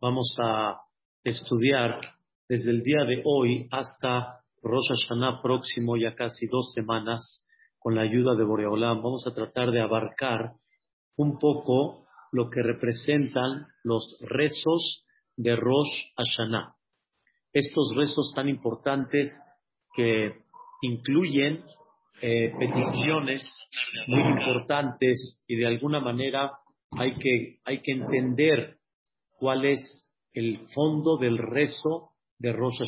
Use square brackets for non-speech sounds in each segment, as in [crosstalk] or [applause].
Vamos a estudiar desde el día de hoy hasta Rosh Hashanah próximo, ya casi dos semanas, con la ayuda de Boreolam. Vamos a tratar de abarcar un poco lo que representan los rezos de Rosh Hashanah. Estos rezos tan importantes que incluyen eh, peticiones muy importantes y de alguna manera hay que, hay que entender cuál es el fondo del rezo de Rosh.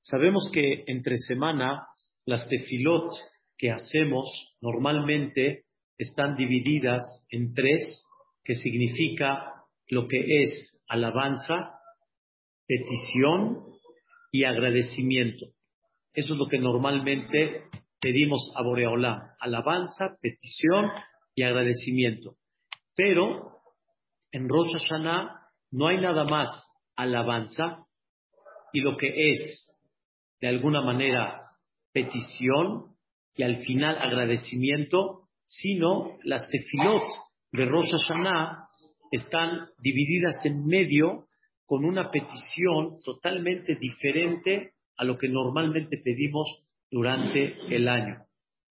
Sabemos que entre semana las tefilot que hacemos normalmente están divididas en tres, que significa lo que es alabanza, petición y agradecimiento. Eso es lo que normalmente pedimos a Boreolam, alabanza, petición y agradecimiento. Pero en Rosh Hashanah no hay nada más alabanza y lo que es, de alguna manera, petición y al final agradecimiento, sino las tefilot de Rosh Hashanah están divididas en medio con una petición totalmente diferente a lo que normalmente pedimos durante el año.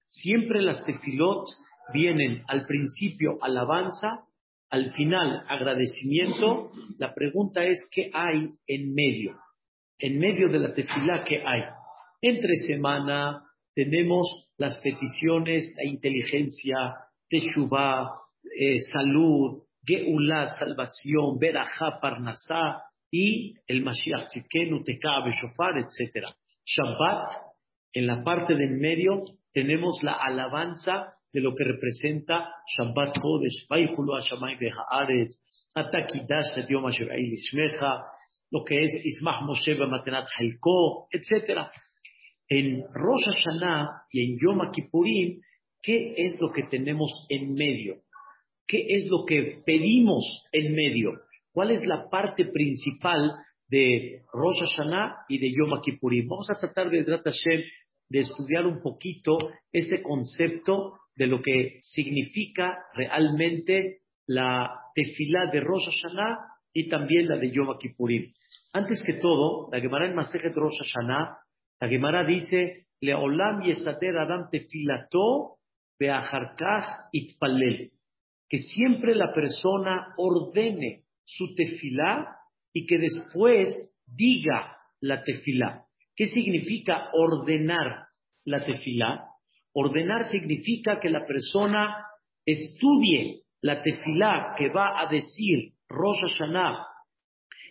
Siempre las tefilot vienen al principio alabanza, al final agradecimiento. La pregunta es, ¿qué hay en medio? En medio de la tefilá, ¿qué hay? Entre semana tenemos las peticiones, la inteligencia, teshuvah, eh, salud, geulá, salvación, verajá, parnasá y el Mashiach tzidkenu, tekab, shofar, etc. Shabbat, en la parte del medio tenemos la alabanza de lo que representa Shabbat Kodesh, lo que es Ismach Moshe Matenat Halko, etc. En Rosh Hashanah y en Yom Kippurim, ¿qué es lo que tenemos en medio? ¿Qué es lo que pedimos en medio? ¿Cuál es la parte principal de Rosh Hashanah y de Yom Kippurim? Vamos a tratar de, de estudiar un poquito este concepto de lo que significa realmente la tefilá de Rosh Hashanah y también la de Yom Kippurim. Antes que todo, la Gemara en Masejet Rosh Hashanah, la Gemara dice, Leolam yestater adam tefilato itpalel. Que siempre la persona ordene su tefilá y que después diga la tefilá. ¿Qué significa ordenar la tefilá? Ordenar significa que la persona estudie la tefilá que va a decir Rosh Hashanah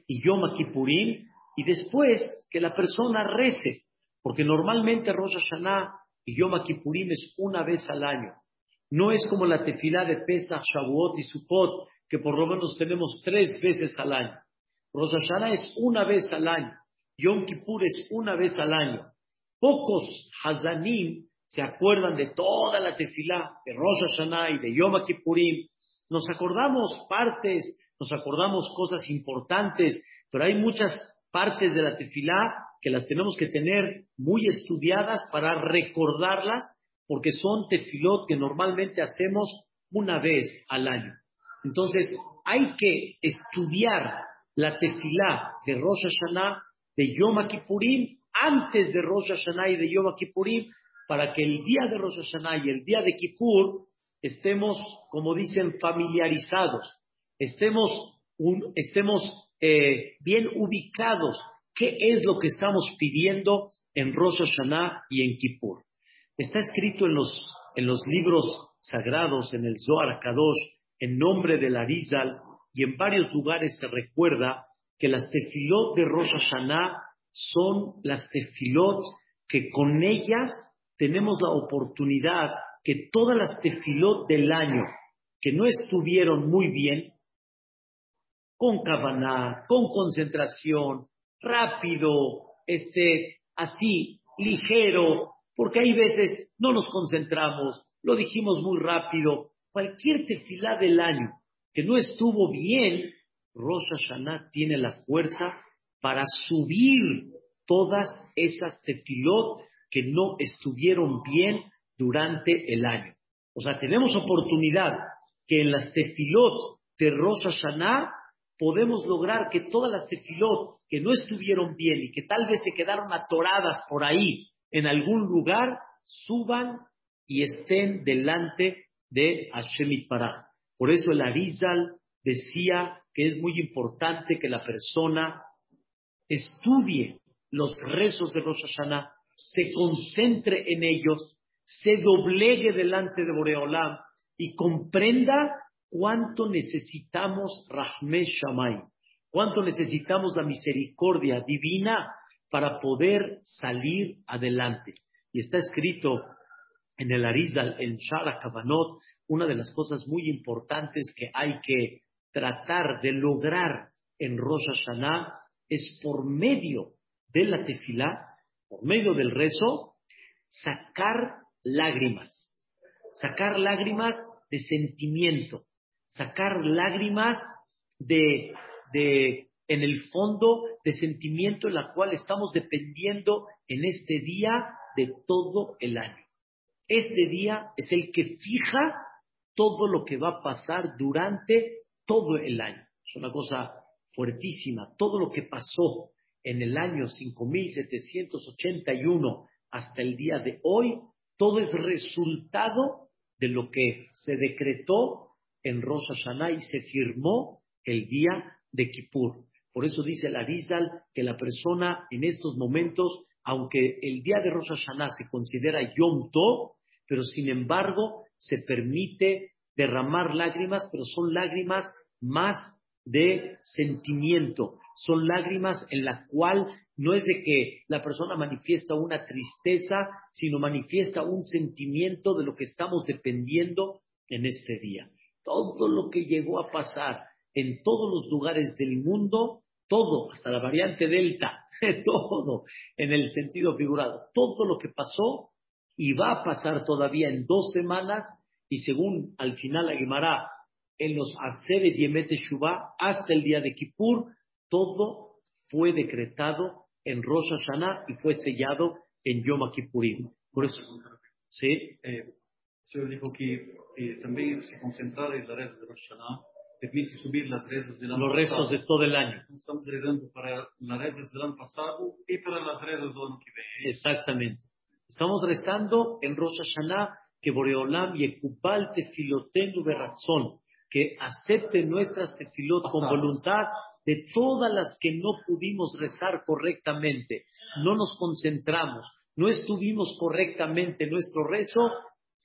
y Yom Kippurim y después que la persona rece, porque normalmente Rosh Hashanah y Yom Kippurim es una vez al año. No es como la tefilá de Pesach, Shavuot y Sukkot, que por lo menos tenemos tres veces al año. Rosh Hashanah es una vez al año. Yom Kippur es una vez al año. Pocos Hazanim se acuerdan de toda la tefilá de Rosh Hashanah y de Yom Kippurim, nos acordamos partes, nos acordamos cosas importantes, pero hay muchas partes de la tefilá que las tenemos que tener muy estudiadas para recordarlas, porque son tefilot que normalmente hacemos una vez al año. Entonces, hay que estudiar la tefilá de Rosh Hashanah, de Yom Kippurim, antes de Rosh Hashanah y de Yom Kippurim, para que el día de Rosh Hashanah y el día de Kippur estemos, como dicen, familiarizados, estemos, estemos eh, bien ubicados. ¿Qué es lo que estamos pidiendo en Rosh Hashanah y en Kippur? Está escrito en los, en los libros sagrados, en el Zohar Kadosh, en nombre de Arizal, y en varios lugares se recuerda que las tefilot de Rosh Hashanah son las tefilot que con ellas tenemos la oportunidad que todas las tefilot del año que no estuvieron muy bien, con cabana, con concentración, rápido, este, así, ligero, porque hay veces no nos concentramos, lo dijimos muy rápido, cualquier tefilá del año que no estuvo bien, Rosh Hashanah tiene la fuerza para subir todas esas tefilot que no estuvieron bien durante el año. O sea, tenemos oportunidad que en las tefilot de Rosh Hashanah podemos lograr que todas las tefilot que no estuvieron bien y que tal vez se quedaron atoradas por ahí en algún lugar, suban y estén delante de Hashem Pará. Por eso el Arizal decía que es muy importante que la persona estudie los rezos de Rosh Hashanah, se concentre en ellos, se doblegue delante de Boreolam y comprenda cuánto necesitamos Rahme Shamay, cuánto necesitamos la misericordia divina para poder salir adelante. Y está escrito en el Arizal, en Shara Kavanot, una de las cosas muy importantes que hay que tratar de lograr en Rosh Hashanah es por medio de la tefilá, por medio del rezo, sacar lágrimas, sacar lágrimas de sentimiento, sacar lágrimas de, de, en el fondo, de sentimiento en la cual estamos dependiendo en este día de todo el año. Este día es el que fija todo lo que va a pasar durante todo el año. Es una cosa fuertísima. Todo lo que pasó en el año 5781 hasta el día de hoy, todo es resultado de lo que se decretó en Rosh Hashanah y se firmó el día de Kippur. Por eso dice el Arizal que la persona en estos momentos, aunque el día de Rosh Hashanah se considera Yom Tov, pero sin embargo se permite derramar lágrimas, pero son lágrimas más de sentimiento, son lágrimas en la cual no es de que la persona manifiesta una tristeza, sino manifiesta un sentimiento de lo que estamos dependiendo en este día. Todo lo que llegó a pasar en todos los lugares del mundo, todo, hasta la variante Delta, [laughs] todo en el sentido figurado, todo lo que pasó y va a pasar todavía en dos semanas y según al final Aguimará en los Aseret Yemet Shuvah hasta el día de Kippur, todo fue decretado en Rosh Hashanah y fue sellado en Yom Kippurim. Por eso, ¿sí? Eh, yo dijo que eh, también se concentrar en la reza de Rosh Hashanah permite subir las rezas del año Los restos de todo el año. Estamos rezando para las rezas del año pasado y para las rezas del año que viene. Exactamente. Estamos rezando en Rosh Hashanah que Boreolam y Ekubal Tefilotenu Beratzon que acepte nuestras tefilot con voluntad de todas las que no pudimos rezar correctamente, no nos concentramos, no estuvimos correctamente en nuestro rezo,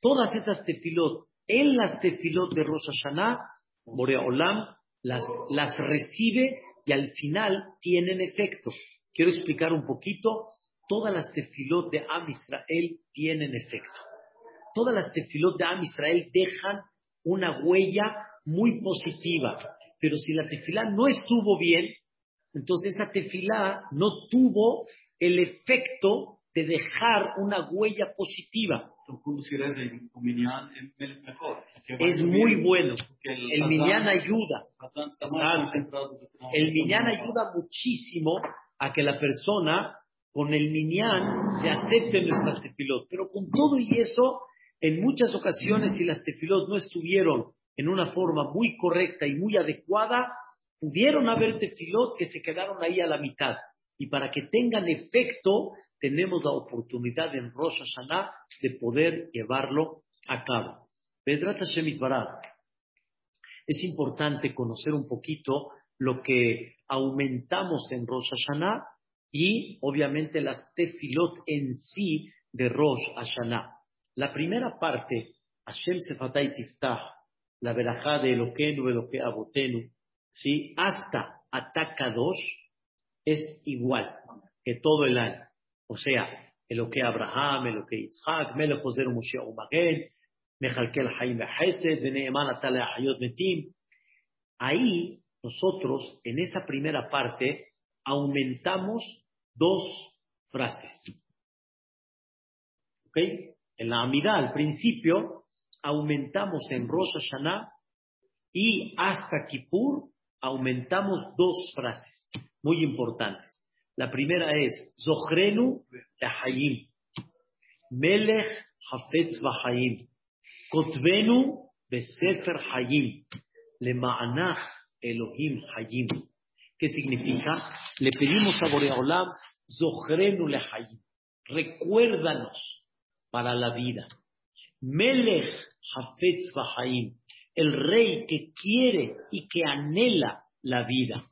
todas estas tefilot, en las tefilot de Rosh Hashanah, Boreolam las, las recibe y al final tienen efecto. Quiero explicar un poquito, todas las tefilot de Am Israel tienen efecto. Todas las tefilot de Am Israel dejan una huella muy positiva. Pero si la tefilá no estuvo bien, entonces esa tefilá no tuvo el efecto de dejar una huella positiva. Es muy bueno. El minyan ayuda. El minyan ayuda muchísimo a que la persona con el minyan se acepte nuestras tefilot. Pero con todo y eso, en muchas ocasiones, si las tefilot no estuvieron en una forma muy correcta y muy adecuada, pudieron haber tefilot que se quedaron ahí a la mitad. Y para que tengan efecto, tenemos la oportunidad en Rosh Hashanah de poder llevarlo a cabo. Es importante conocer un poquito lo que aumentamos en Rosh Hashanah y obviamente las tefilot en sí de Rosh Hashanah. La primera parte, Hashem Sefatay Tiftah, la verajá de Eloquenu, Eloque Abotenu, ¿sí? hasta Atakadosh es igual que todo el año. O sea, Eloque Abraham, Eloque Yitzhak, Melech Ozer Moshe Umagen, Mechalkel Haim Hesed, Beneeman Atale Hayot Metim. Ahí, nosotros, en esa primera parte, aumentamos dos frases. ¿Ok? En la Amidad, al principio, aumentamos en Rosh Hashanah y hasta Kippur aumentamos dos frases muy importantes. La primera es Zochrenu Hayim, Melech Hafetz Vahayim, Kotvenu Besefer Hayim, Lema'anach Elohim Hayim. ¿Qué significa? Le pedimos a Boreolam, Zohrenu le Hayim. Recuérdanos para la vida. Melech Hafetz Bahaim. El rey que quiere y que anhela la vida.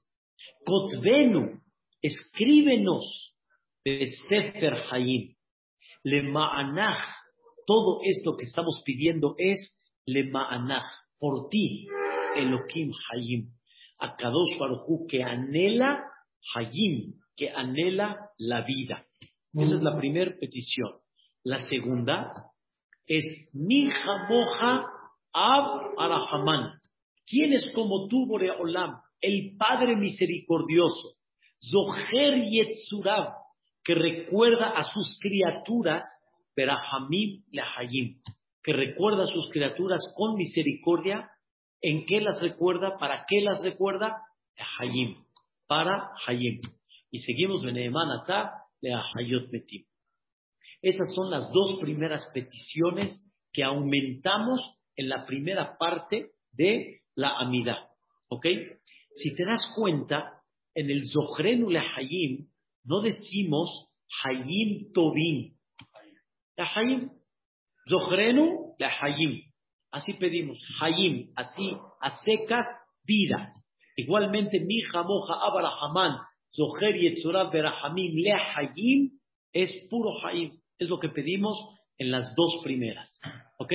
Kotvenu. Escríbenos. Sefer Hayim. Le Ma'anach. Todo esto que estamos pidiendo es Le Ma'anach. Por ti. Elohim Hayim. A Kadosh Baruchu que anhela Hayim, que anhela la vida. Esa es la primera petición. La segunda es Mi Moja Ab Arahaman. ¿Quién es como tú, Boreolam? El Padre misericordioso. Zoher Yetzurav, que recuerda a sus criaturas, Berahamim Lahayim, que recuerda a sus criaturas con misericordia ¿En qué las recuerda? ¿Para qué las recuerda? Hayim. Para Hayim. Y seguimos Beneeman le Hayot Metim. Esas son las dos primeras peticiones que aumentamos en la primera parte de la amida. ¿Ok? Si te das cuenta, en el Zohrenu le Hayim no decimos Hayim Tobin. La Hayim. Zohrenu le Hayim. Así pedimos, Hayim, así, a secas, vida. Igualmente, mi moja Abarahaman, Zoher Yetzurav Berahamim, Le Hayim, es puro Hayim. Es lo que pedimos en las dos primeras. ¿Ok?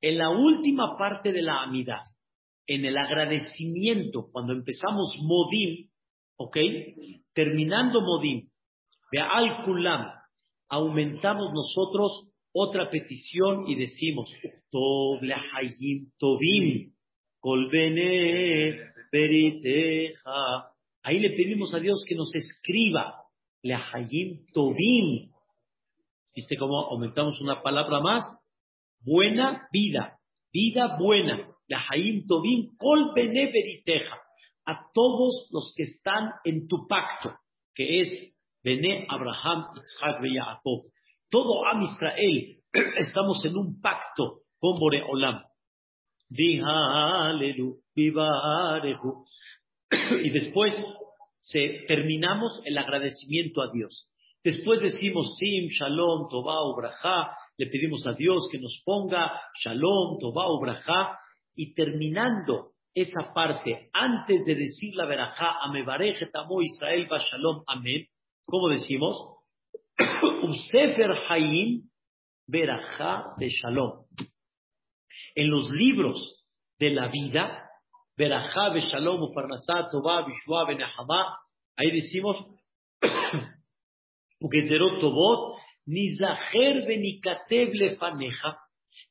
En la última parte de la amidad, en el agradecimiento, cuando empezamos Modim, ¿ok? Terminando Modim, Al Kulam, aumentamos nosotros otra petición y decimos, Tov hayim tovim, kolbene beriteja. Ahí le pedimos a Dios que nos escriba, hayim tovim. ¿Viste cómo aumentamos una palabra más? Buena vida, vida buena. hayim tovim, kolbene beriteja. A todos los que están en tu pacto, que es Bene Abraham, Isaac y todo Am Israel, [clears throat] estamos en un pacto con Boreolam. [clears throat] Y después se, terminamos el agradecimiento a Dios. Después decimos Sim, Shalom, Tobá, Ubraja, le pedimos a Dios que nos ponga Shalom, Tobá, Ubraja, y terminando esa parte, antes de decir la verajá, Amebareje, Tamo, Israel, va Shalom, Amén, ¿cómo decimos? [coughs] Sefer Hayim Berajá de Shalom. En los libros de la vida, Berajá de Shalom, Ufarnasá, Tobá, Bishua, Benahama, ahí decimos, [coughs] Tobot, Nizaher Benikatev Lefaneja,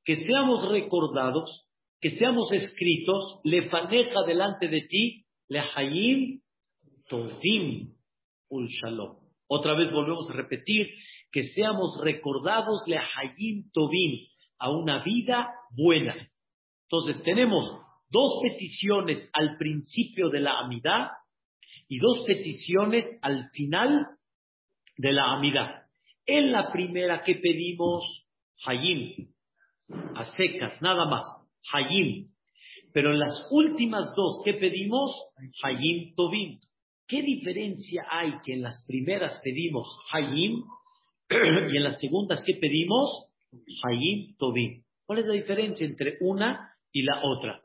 que seamos recordados, que seamos escritos, Lefaneja delante de ti, Lehayim Tovim Ul Shalom. Otra vez volvemos a repetir que seamos recordados le Hayim Tovim, a una vida buena. Entonces tenemos dos peticiones al principio de la amidad y dos peticiones al final de la amidad. En la primera que pedimos, Hayim, a secas, nada más, Hayim. Pero en las últimas dos que pedimos, Hayim Tovim. ¿Qué diferencia hay que en las primeras pedimos Hayim [clears throat] y en las segundas que pedimos Hayim Tobim? ¿Cuál es la diferencia entre una y la otra?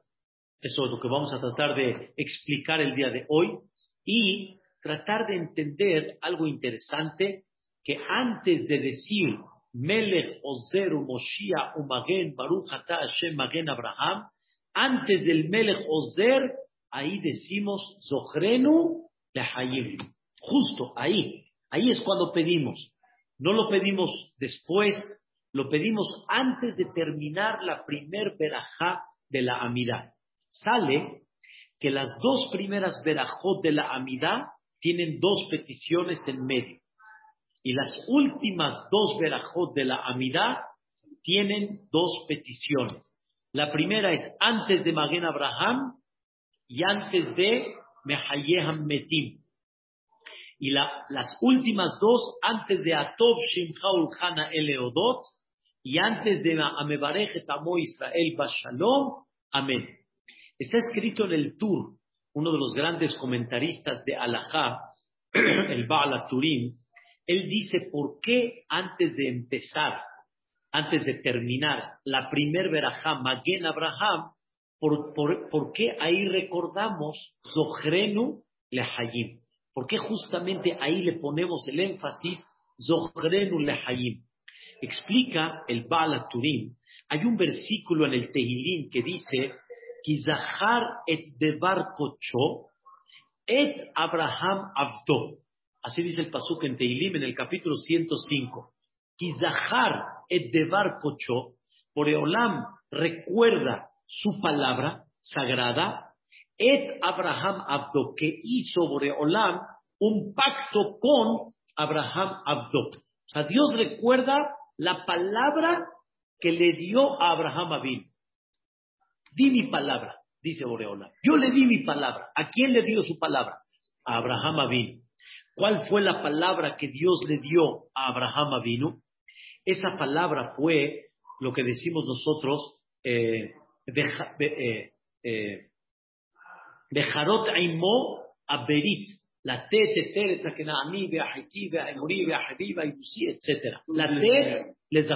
Eso es lo que vamos a tratar de explicar el día de hoy y tratar de entender algo interesante que antes de decir Melech Ozer Moshia Umagen Baruch Ata Hashem Magen Abraham, antes del Melech Ozer, ahí decimos Zochrenu Justo ahí, ahí es cuando pedimos. No lo pedimos después, lo pedimos antes de terminar la primer verajá de la amidad. Sale que las dos primeras verajot de la amidad tienen dos peticiones en medio. Y las últimas dos verajot de la amidad tienen dos peticiones. La primera es antes de Magen Abraham y antes de Mehayeham Metim. Y las últimas dos, antes de Atov Shimchaul Hana Eleodot, y antes de Amebarej Tamo Israel Bashalom, Amén. Está escrito en el Tur uno de los grandes comentaristas de Alajá, [clears throat] el Baal Turim, él dice por qué antes de empezar, antes de terminar la primer verajá, Magen Abraham, por, por, qué ahí recordamos Zohrenu Lehayim? ¿Por qué justamente ahí le ponemos el énfasis Zohrenu Lehayim? Explica el Baal Turim, hay un versículo en el Tehillim que dice Kizahar et devar kocho et Abraham avdo. Así dice el pasuk en Teilim en el capítulo 105. Kizahar et devar kocho. Boreolam recuerda su palabra sagrada. Et Abraham avdo. Que hizo Boreolam un pacto con Abraham avdo. O sea, Dios recuerda la palabra que le dio a Abraham Abin. Di mi palabra, dice Boreola. Yo le di mi palabra. ¿A quién le dio su palabra? A Abraham Avinu. ¿Cuál fue la palabra que Dios le dio a Abraham Avinu? Esa palabra fue lo que decimos nosotros, eh, eh, eh, Bejarot Aimo Aberit, la Tete Teretz Akenaami, Beahiki, Beahemori, Beahabiba, etc. La Tet les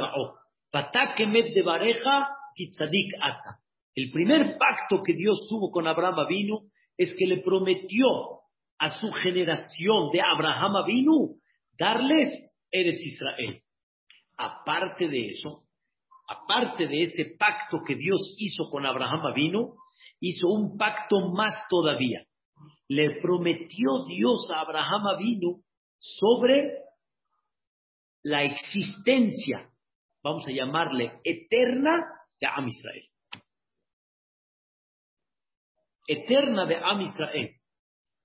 Patakemet de Bareja, Kitzadik Ata. El primer pacto que Dios tuvo con Abraham Avinu es que le prometió a su generación de Abraham Avinu darles Eretz Israel. Aparte de eso, aparte de ese pacto que Dios hizo con Abraham Avinu, hizo un pacto más todavía. Le prometió Dios a Abraham Avinu sobre la existencia, vamos a llamarle eterna, de Am Israel eterna de Am Israel.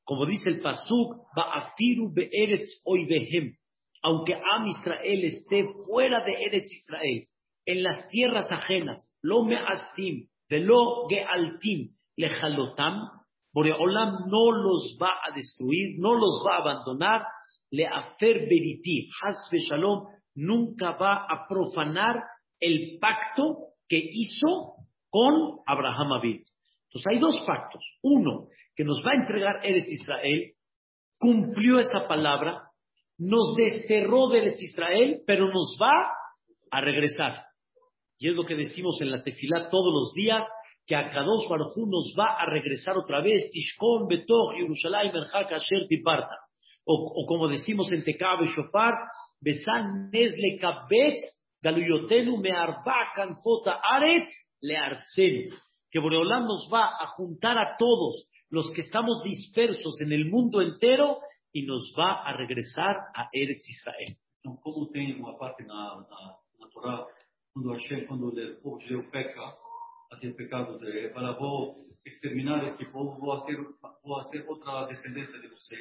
Como dice el Pasuk, Ba'afiru be'eretz hoy behem. Aunque Am Israel esté fuera de Eretz Israel, en las tierras ajenas, lo me'astim, velo ge'altim, lejalotam, Boreolam no los va a destruir, no los va a abandonar, le afer beriti, hasbe shalom, nunca va a profanar el pacto que hizo con Abraham Abid. Entonces hay dos pactos. Uno, que nos va a entregar Eretz Israel, cumplió esa palabra, nos desterró de Eretz Israel, pero nos va a regresar. Y es lo que decimos en la tefilá todos los días, que a Kadosh Baruj nos va a regresar otra vez, Tishkon, Betoch, Yerushalayim, Merhak, Asher, Tiparta. O, como decimos en Tekabe Shofar, Besan Nezle Kabetz, Galuyotenu Me'arba Kanfota Aretz, Leartzenu que Boreolam nos va a juntar a todos los que estamos dispersos en el mundo entero y nos va a regresar a Eretz Israel. como tem uma parte na, na, na Torá, Hashem, quando o povo judeu peca, hacía pecado de, para vou exterminar este povo, vou fazer, vou fazer outra descendência de você.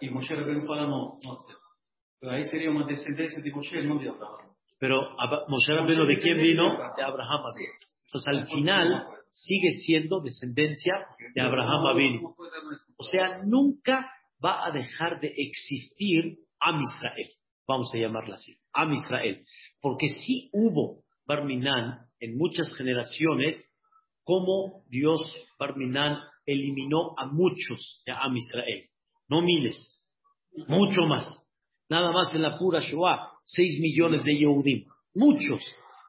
E Moshe Rabbeinu fala, não, não. Aí seria uma descendência de Moshe, não de Abraham. Pero Moshe Rabbeinu, ¿de quién vino? De Abraham. Entonces al final sigue siendo descendencia de Abraham Avinu. O sea, nunca va a dejar de existir Am Israel. Vamos a llamarla así, Am Israel. Porque sí hubo Barminan en muchas generaciones, como Dios Barminan eliminó a muchos de Am Israel. No miles, mucho más. Nada más en la pura Shoah, seis millones de Yehudim. Muchos.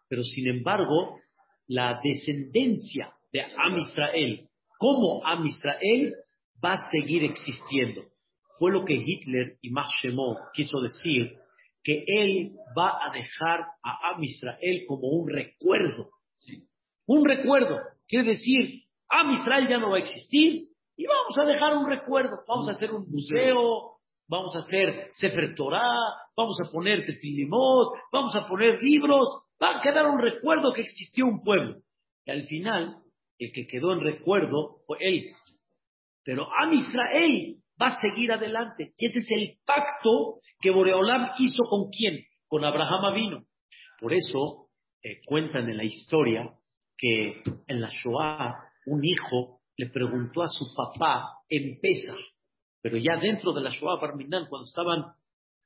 Pero sin embargo, la descendencia de Am Israel como Am Israel va a seguir existiendo. Fue lo que Hitler y Max quiso decir, que él va a dejar a Am Israel como un recuerdo. Un recuerdo. Quiere decir, Am Israel ya no va a existir y vamos a dejar un recuerdo. Vamos a hacer un museo, vamos a hacer Sefer Torah, vamos a poner Tefilimot, vamos a poner libros, Va a quedar un recuerdo que existió un pueblo. Y al final, el que quedó en recuerdo fue él. Pero Am Israel va a seguir adelante. Y ese es el pacto que Boreolam hizo con quién? Con Abraham Avino. Por eso eh, cuentan en la historia que en la Shoah un hijo le preguntó a su papá en Pesach, pero ya dentro de la Shoah Barminan, cuando estaban,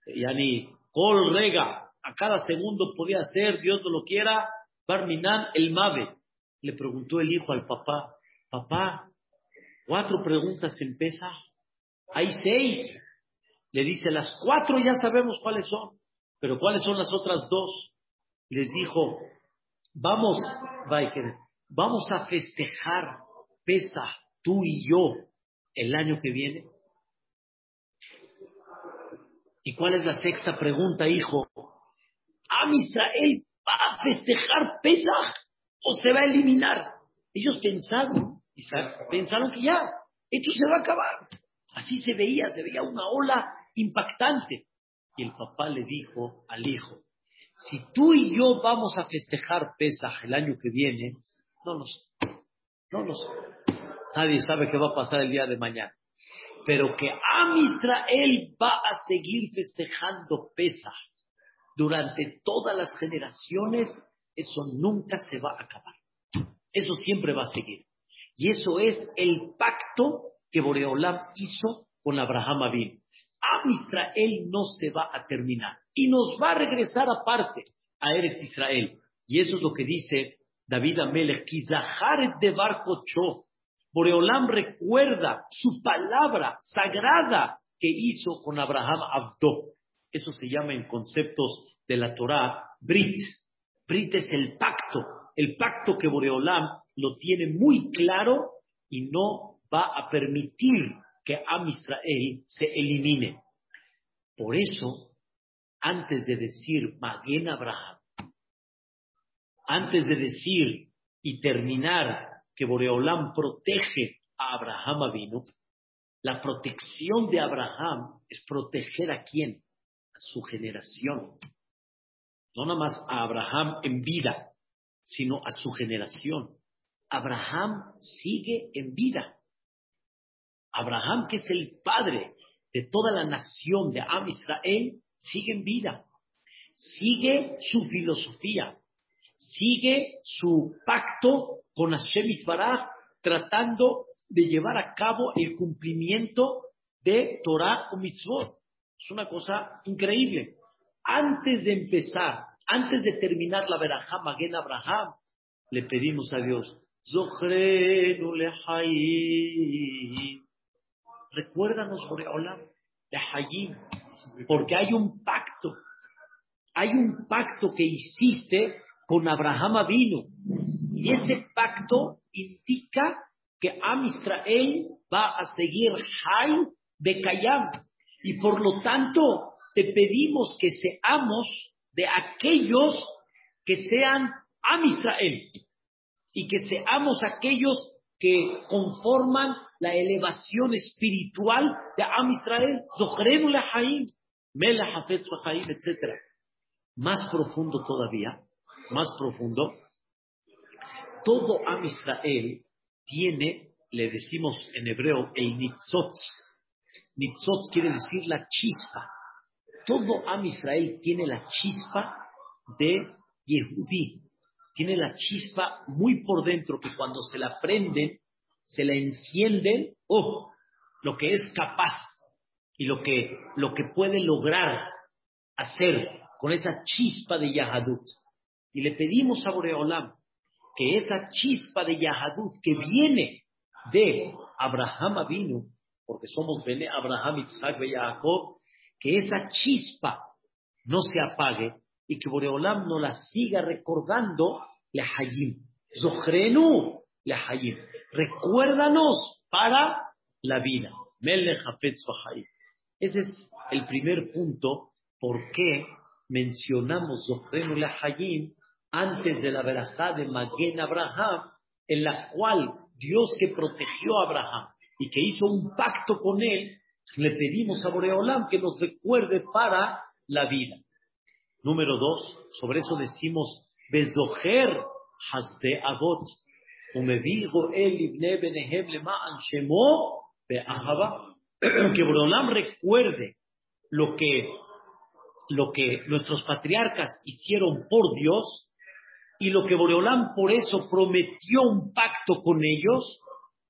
eh, ya ni Col Rega, a cada segundo podía ser, Dios no lo quiera, Barminan el Mave. Le preguntó el hijo al papá, papá, Cuatro preguntas en Pesaj. Hay seis. Le dice, las cuatro ya sabemos cuáles son, pero ¿cuáles son las otras dos? Les dijo, vamos, vamos a festejar Pesaj, tú y yo, el año que viene. ¿Y cuál es la sexta pregunta, hijo? ¿Am Israel va a festejar Pesaj o se va a eliminar? Ellos pensaron, pensaron que ya, esto se va a acabar. Así se veía, se veía una ola impactante. Y el papá le dijo al hijo, si tú y yo vamos a festejar Pesaj el año que viene, no los, no los, nadie sabe qué va a pasar el día de mañana. Pero que Am Israel va a seguir festejando Pesaj durante todas las generaciones, eso nunca se va a acabar. Eso siempre va a seguir. Y eso es el pacto que Boreolam hizo con Abraham Abin. Am no se va a terminar y nos va a regresar aparte a Eretz Israel. Y eso es lo que dice David Amelech, de Barco Cho. Boreolam recuerda su palabra sagrada que hizo con Abraham Abdo. Eso se llama en conceptos de la Torah Brit. Brit es el pacto, el pacto que Boreolam lo tiene muy claro y no va a permitir que Am Israel se elimine. Por eso, antes de decir Maguen Abraham, antes de decir y terminar que Boreolam protege a Abraham Avinu, la protección de Abraham es proteger a quién? A su generación. No nada más a Abraham en vida, sino a su generación. Abraham sigue en vida. Abraham, que es el padre de toda la nación de Am Israel, sigue en vida. Sigue su filosofía. Sigue su pacto con Hashem Itbaraj, tratando de llevar a cabo el cumplimiento de Torah o Mitzvot. Es una cosa increíble. Antes de empezar, antes de terminar la verajá Maguen Abraham, le pedimos a Dios. Recuérdanos, Boreolam, lehayim, porque hay un pacto, hay un pacto que hiciste con Abraham Avino, y ese pacto indica que Am Israel va a seguir Hay Bekayam, y por lo tanto te pedimos que seamos de aquellos que sean Am Israel y que seamos aquellos que conforman la elevación espiritual de Am Israel, etc. Más profundo todavía, más profundo, todo Am Israel tiene, le decimos en hebreo, el nitzot. Nitzot quiere decir la chispa. Todo Am Israel tiene la chispa de Yehudí, tiene la chispa muy por dentro que cuando se la prenden, se la encienden, oh, lo que es capaz y lo que, lo que puede lograr hacer con esa chispa de Yahadut. Y le pedimos a Boreolam que esa chispa de Yahadut que viene de Abraham Avinu, porque somos Bene Abraham, Isaac y que esa chispa no se apague y que Boreolam no la siga recordando lehayim. Zochrenu lehayim. Recuérdanos para la vida. Ese es el primer punto por qué mencionamos Zochrenu lehayim antes de la verajá de Maguen Abraham, en la cual Dios que protegió a Abraham y que hizo un pacto con él, le pedimos a Boreolam que nos recuerde para la vida. Número dos, sobre eso decimos, Bezoher hasde el ibne [clears throat] que Boreolam recuerde lo que, lo que nuestros patriarcas hicieron por Dios y lo que Boreolam por eso prometió un pacto con ellos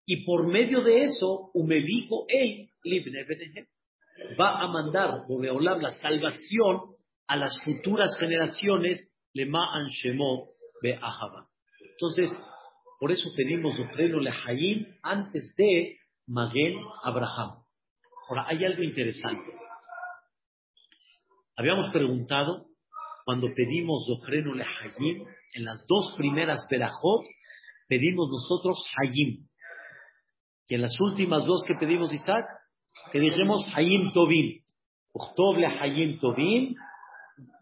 y por medio de eso, ibne benehem va a mandar Boreolam la salvación a las futuras generaciones, Lema Anshemo Be'ahaba. Entonces, por eso pedimos le Lehayim antes de Magel Abraham. Ahora, hay algo interesante. Habíamos preguntado cuando pedimos Dofrenu le Hayim, en las dos primeras Berajot, pedimos nosotros Hayim. Y en las últimas dos que pedimos Isaac, que dijimos Hayim Tobin. Uchtov le Hayim Tobin,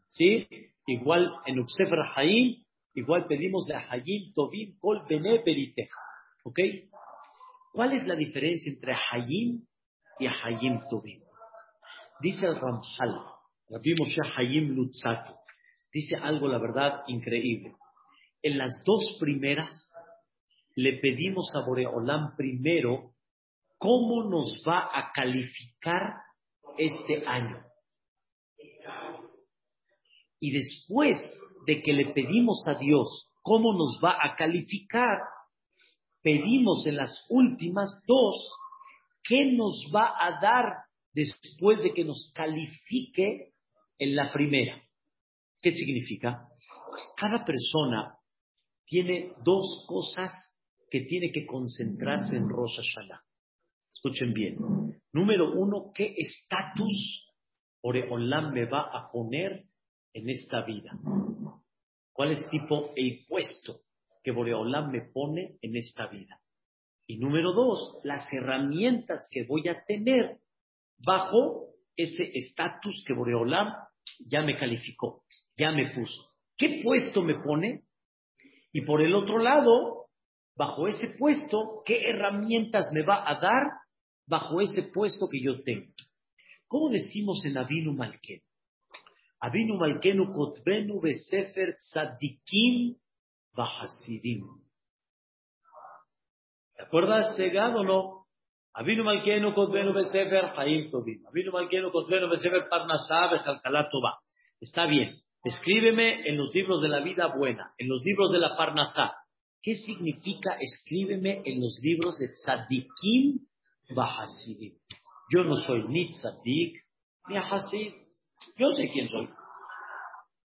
¿sí? Igual en Uxefer Hayim, igual pedimos le Hayim Tobin Kol Bene. ¿Ok? ¿Cuál es la diferencia entre Hayim y Hayim Tobin? Dice el Ramjal, Rabbi Moshe Hayim Lutzaki, dice algo, la verdad, increíble. En las dos primeras, le pedimos a Boreolam primero cómo nos va a calificar este año. Y después de que le pedimos a Dios cómo nos va a calificar, pedimos en las últimas dos qué nos va a dar después de que nos califique en la primera. ¿Qué significa? Cada persona tiene dos cosas que tiene que concentrarse en Rosh Hashanah. Escuchen bien. Número uno, ¿qué estatus Oreolam me va a poner en esta vida? ¿Cuál es tipo el puesto que Boreolam me pone en esta vida? Y número dos, las herramientas que voy a tener bajo ese estatus que Boreolam ya me calificó, ya me puso. ¿Qué puesto me pone? Y por el otro lado, bajo ese puesto, ¿qué herramientas me va a dar bajo ese puesto que yo tengo? ¿Cómo decimos en Avinu Malken? Avinu Malkenu Kotbenu Besefer Tzadikim Bahasidim. ¿Te acuerdas de Gad o no? Avinu Malkenu Kotbenu Besefer Haim Tobim. Avinu Malkenu Kotbenu Besefer Parnasá Bechalkalá Toba. Está bien. Escríbeme en los libros de la vida buena, en los libros de la Parnasá. ¿Qué significa escríbeme en los libros de Tzadikim Bahasidim? Yo no soy ni Tzadik ni Hasid. Yo sé quién soy.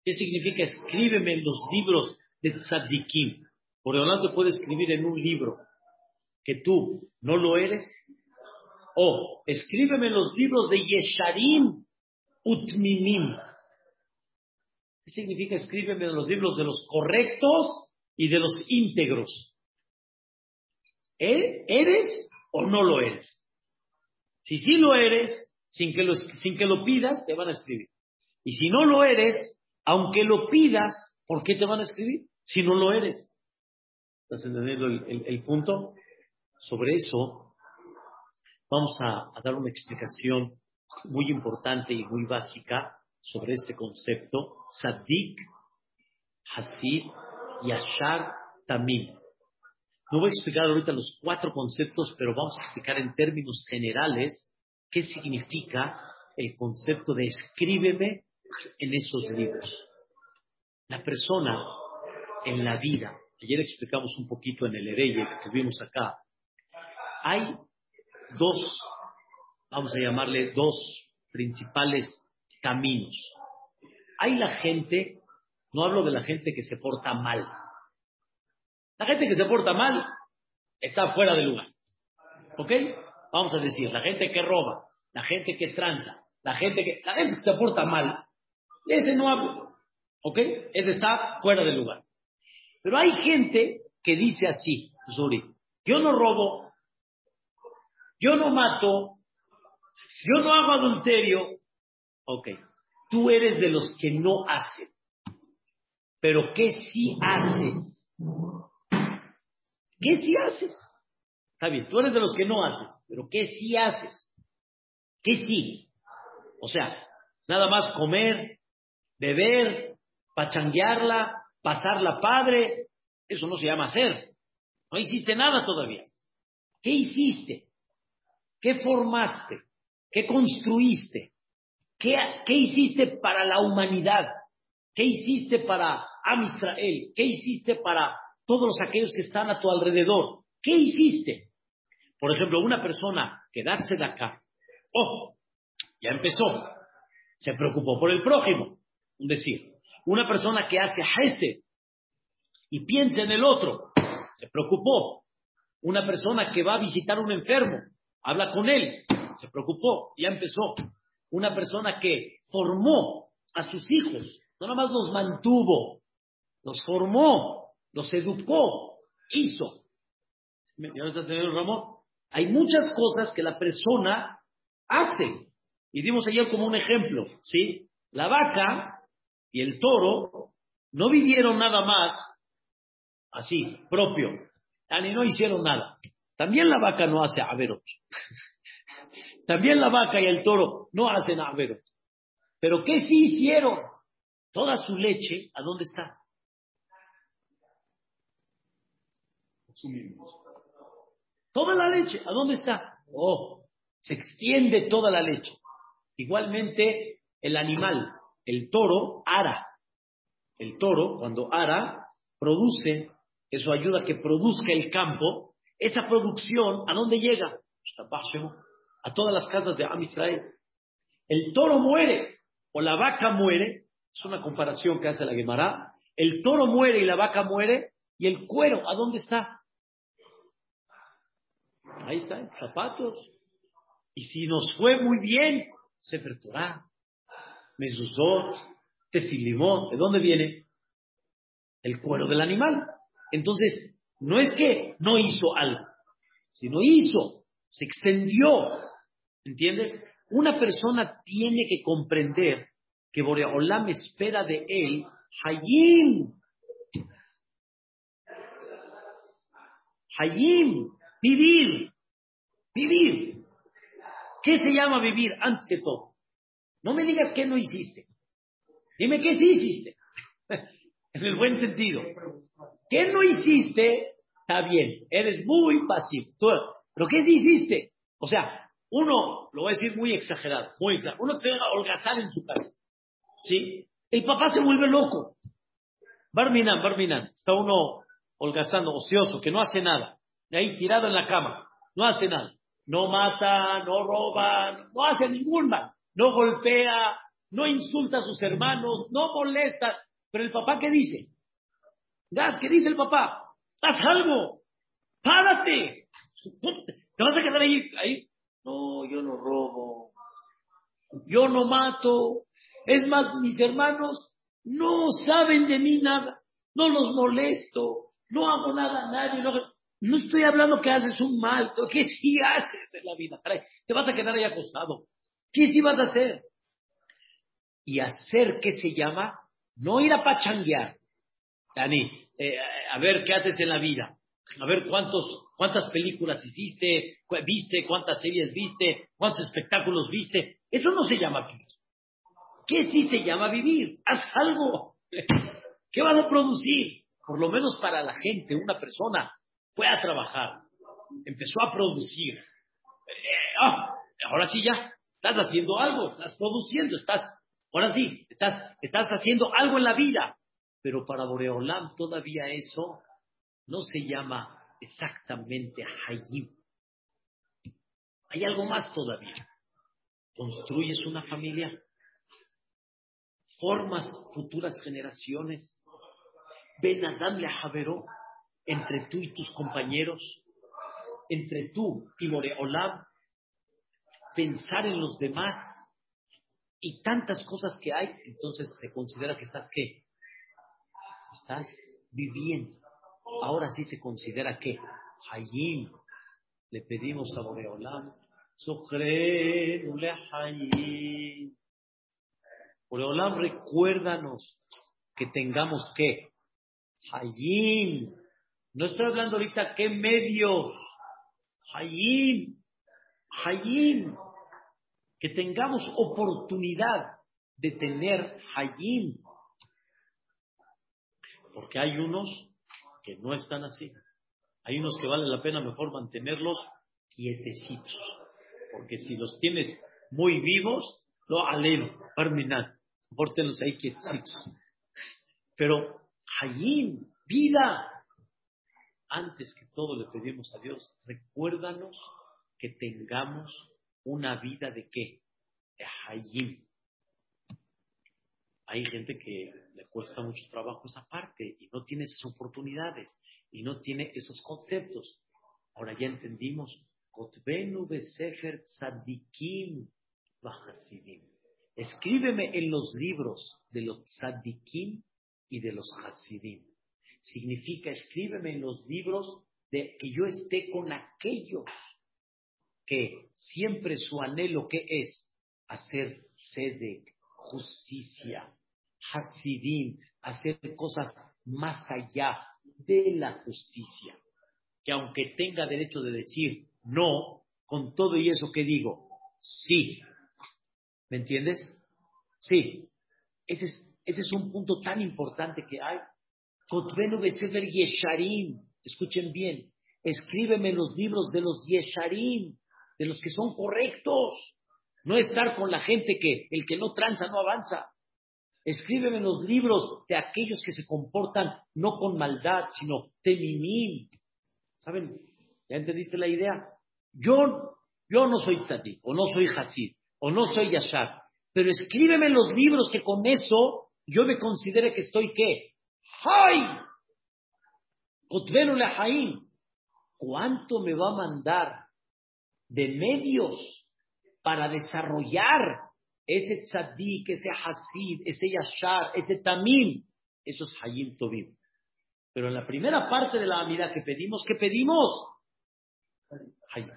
¿Qué significa escríbeme en los libros de Tzadikim? Por lo tanto, puede escribir en un libro que tú no lo eres. O escríbeme los libros de Yesharim Utmimim. ¿Qué significa escríbeme los libros de los correctos y de los íntegros? ¿Eres o no lo eres? Si sí lo eres, sin que lo, sin que lo pidas, te van a escribir. Y si no lo eres, aunque lo pidas, ¿por qué te van a escribir? Si no lo eres. ¿Estás entendiendo el, punto? Sobre eso vamos a, a, dar una explicación muy importante y muy básica sobre este concepto. Sadik, Hasid, Yashar, Tamim. No voy a explicar ahorita los cuatro conceptos, pero vamos a explicar en términos generales qué significa el concepto de escríbeme en esos libros. La persona en la vida, ayer explicamos un poquito en el Hereye que vimos acá, hay dos, vamos a llamarle dos principales caminos. Hay la gente, no hablo de la gente que se porta mal. La gente que se porta mal está fuera de lugar. ¿Ok? Vamos a decir, la gente que roba, la gente que tranza, la gente que, la gente que se porta mal, ese no hablo. ¿Ok? Ese está fuera de lugar. Pero hay gente que dice así, Zuri, yo no robo, yo no mato, yo no hago adulterio. Ok, tú eres de los que no haces. Pero ¿qué sí haces? ¿Qué sí haces? Está bien, tú eres de los que no haces, pero ¿qué sí haces? ¿Qué sí? O sea, nada más comer, beber, pachanguearla, pasarla padre, eso no se llama hacer. No hiciste nada todavía. ¿Qué hiciste? ¿Qué formaste? ¿Qué construiste? ¿Qué, ¿Qué, hiciste para la humanidad? ¿Qué hiciste para Am Israel? ¿Qué hiciste para todos aquellos que están a tu alrededor? ¿Qué hiciste? Por ejemplo, una persona que de acá, ojo, ya empezó, se preocupó por el prójimo, un decir, una persona que hace Hesed y piensa en el otro, se preocupó. Una persona que va a visitar un enfermo habla con él. Se preocupó, ya empezó. Una persona que formó a sus hijos, no nada más los mantuvo, los formó, los educó, hizo. Hay muchas cosas que la persona hace. Y dimos ayer como un ejemplo, ¿sí? La vaca y el toro no vivieron nada más así, propio. Ni no hicieron nada. También la vaca no hace averot. También la vaca y el toro no hacen averot. Pero ¿qué sí hicieron? Toda su leche, ¿a dónde está? Toda la leche, ¿a dónde está? Oh, se extiende toda la leche. Igualmente, el animal, el toro, ara. El toro, cuando ara, produce, eso ayuda a que produzca el campo. Esa producción, ¿a dónde llega? A todas las casas de Am Israel. El toro muere, o la vaca muere, es una comparación que hace la Gemara. El toro muere y la vaca muere, y el cuero, ¿a dónde está? Ahí está, zapatos. Y si nos fue muy bien, Sefer Torah, Mezuzot, Tefilimot, ¿de dónde viene? El cuero del animal. Entonces, no es que no hizo algo, sino hizo, se extendió. ¿Entiendes? Una persona tiene que comprender que Boreolam espera de él Hayim. Hayim, vivir. Vivir. ¿Qué se llama vivir antes de todo? No me digas que no hiciste. Dime qué sí hiciste. [laughs] en el buen sentido. ¿Qué no hiciste? Está bien. Eres muy pasivo. Pero ¿qué hiciste? O sea, uno, lo voy a decir muy exagerado, muy exagerado. Uno que se va a holgazar en su casa. ¿Sí? El papá se vuelve loco. Barminan, Barminan. Está uno holgazando, ocioso, que no hace nada. De ahí tirado en la cama. No hace nada no mata, no roba, no hace ningún mal, no golpea, no insulta a sus hermanos, no molesta. Pero el papá, ¿qué dice? ¿qué dice el papá? Haz algo, párate. ¿Te vas a quedar ahí, ahí? No, yo no robo, yo no mato. Es más, mis hermanos no saben de mí nada, no los molesto, no hago nada a nadie. No... No estoy hablando que haces un mal, que sí haces en la vida. Te vas a quedar ahí acostado. ¿Qué sí vas a hacer? Y hacer, ¿qué se llama? No ir a pachanguear. Dani, eh, a ver qué haces en la vida. A ver cuántos, cuántas películas hiciste, viste, cuántas series viste, cuántos espectáculos viste. Eso no se llama vivir. ¿Qué sí se llama vivir? Haz algo. [laughs] ¿Qué vas a producir? Por lo menos para la gente, una persona fue a trabajar, empezó a producir. Eh, ah, ahora sí ya, estás haciendo algo, estás produciendo, estás, ahora sí, estás, estás haciendo algo en la vida. Pero para Boreolam todavía eso no se llama exactamente Hayim. Hay algo más todavía. Construyes una familia, formas futuras generaciones. Ben Adam le entre tú y tus compañeros, entre tú y Moreolam, pensar en los demás y tantas cosas que hay, entonces se considera que estás qué? Estás viviendo. Ahora sí se considera que Hayim, le pedimos a Boreolam, Hayim. Boreolam, recuérdanos que tengamos que Hayim, no estoy hablando ahorita qué medios. Hayim, Hayim. Que tengamos oportunidad de tener Hayim. Porque hay unos que no están así. Hay unos que vale la pena mejor mantenerlos quietecitos. Porque si los tienes muy vivos, lo aleno, terminar. Pórtenlos ahí quietecitos. Pero Hayim, vida, antes que todo le pedimos a Dios, recuérdanos que tengamos una vida de qué? De hayim. Hay gente que le cuesta mucho trabajo esa parte y no tiene esas oportunidades y no tiene esos conceptos. Ahora ya entendimos. Escríbeme en los libros de los tzadikim y de los hasidim. Significa, escríbeme en los libros de que yo esté con aquellos que siempre su anhelo que es hacer sede, justicia, hasidim, hacer cosas más allá de la justicia. Que aunque tenga derecho de decir no, con todo y eso que digo, sí. ¿Me entiendes? Sí. Ese es, ese es un punto tan importante que hay. Kotvenu Besefer Yesharim. Escuchen bien. Escríbeme los libros de los Yesharim, de los que son correctos. No estar con la gente que el que no tranza no avanza. Escríbeme los libros de aquellos que se comportan no con maldad, sino teminim. ¿Saben? ¿Ya entendiste la idea? Yo, yo no soy tzadik, o no soy hasid, o no soy yashar, pero escríbeme los libros que con eso yo me considere que estoy qué? ¡Hay! Kotvenu. ¿Cuánto me va a mandar de medios para desarrollar ese tzadik, ese hasid, ese yashar, ese tamim? Eso es hayim tovim. Pero en la primera parte de la amida que pedimos, ¿qué pedimos? Hayim.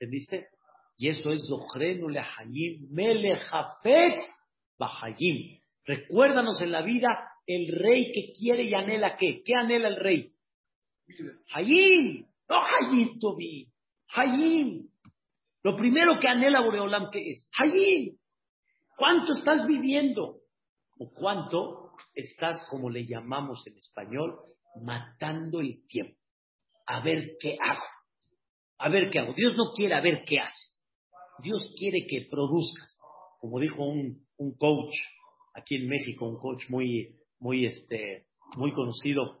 ¿Entendiste? Y eso es Zochrenu Lehayim Melechafetz Bahayim. Recuérdanos en la vida el rey que quiere y anhela qué. ¿Qué anhela el rey? Hayim. No Hayim Tobi. Hayim. Lo primero que anhela Boreolam, ¿qué es? Hayim. ¿Cuánto estás viviendo? ¿O cuánto estás, como le llamamos en español, matando el tiempo? A ver qué hago. A ver qué hago. Dios no quiere a ver qué haces. Dios quiere que produzcas. Como dijo un, un coach aquí en México, un coach muy, muy, este, muy conocido,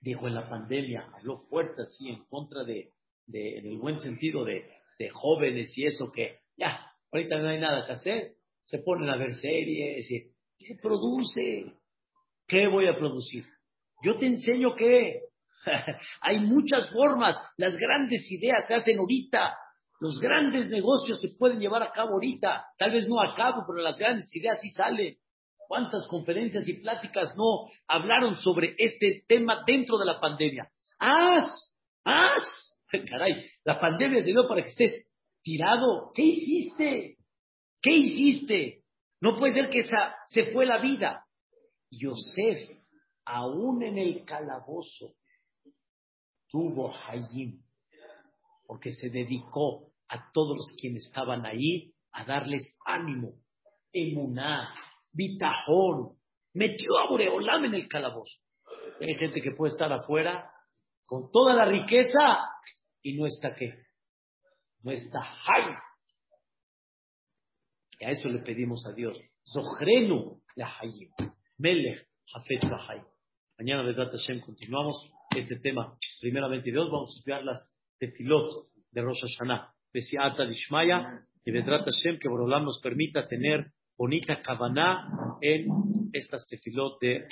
dijo en la pandemia, habló fuerte así en contra de, de en el buen sentido de, de jóvenes y eso que ya, ahorita no hay nada que hacer, se ponen a ver series y, se produce. ¿Qué voy a producir? Yo te enseño que [laughs] hay muchas formas, las grandes ideas se hacen ahorita, los grandes negocios se pueden llevar a cabo ahorita, tal vez no a cabo, pero las grandes ideas sí salen. ¿Cuántas conferencias y pláticas no hablaron sobre este tema dentro de la pandemia? ¡Haz! ¡Haz! [laughs] Caray, la pandemia se dio para que estés tirado. ¿Qué hiciste? ¿Qué hiciste? No puede ser que esa se fue la vida. Yosef, aún en el calabozo, tuvo Hayim, porque se dedicó a todos los quienes estaban ahí a darles ánimo, emuná, bitajón. Metió a Boreolam en el calabozo. Hay gente que puede estar afuera con toda la riqueza y no está qué. No está Hay. Y a eso le pedimos a Dios. Zohrenu la Hayim. Melech Hafet Hayim. Mañana, Vedrat Hashem, continuamos este tema. Primeramente Dios, vamos a estudiar las tefilot de Rosh Hashanah. Besiata Dishmaya y Vedrat Hashem, que Borolam nos permita tener bonita kavaná en estas tefilot de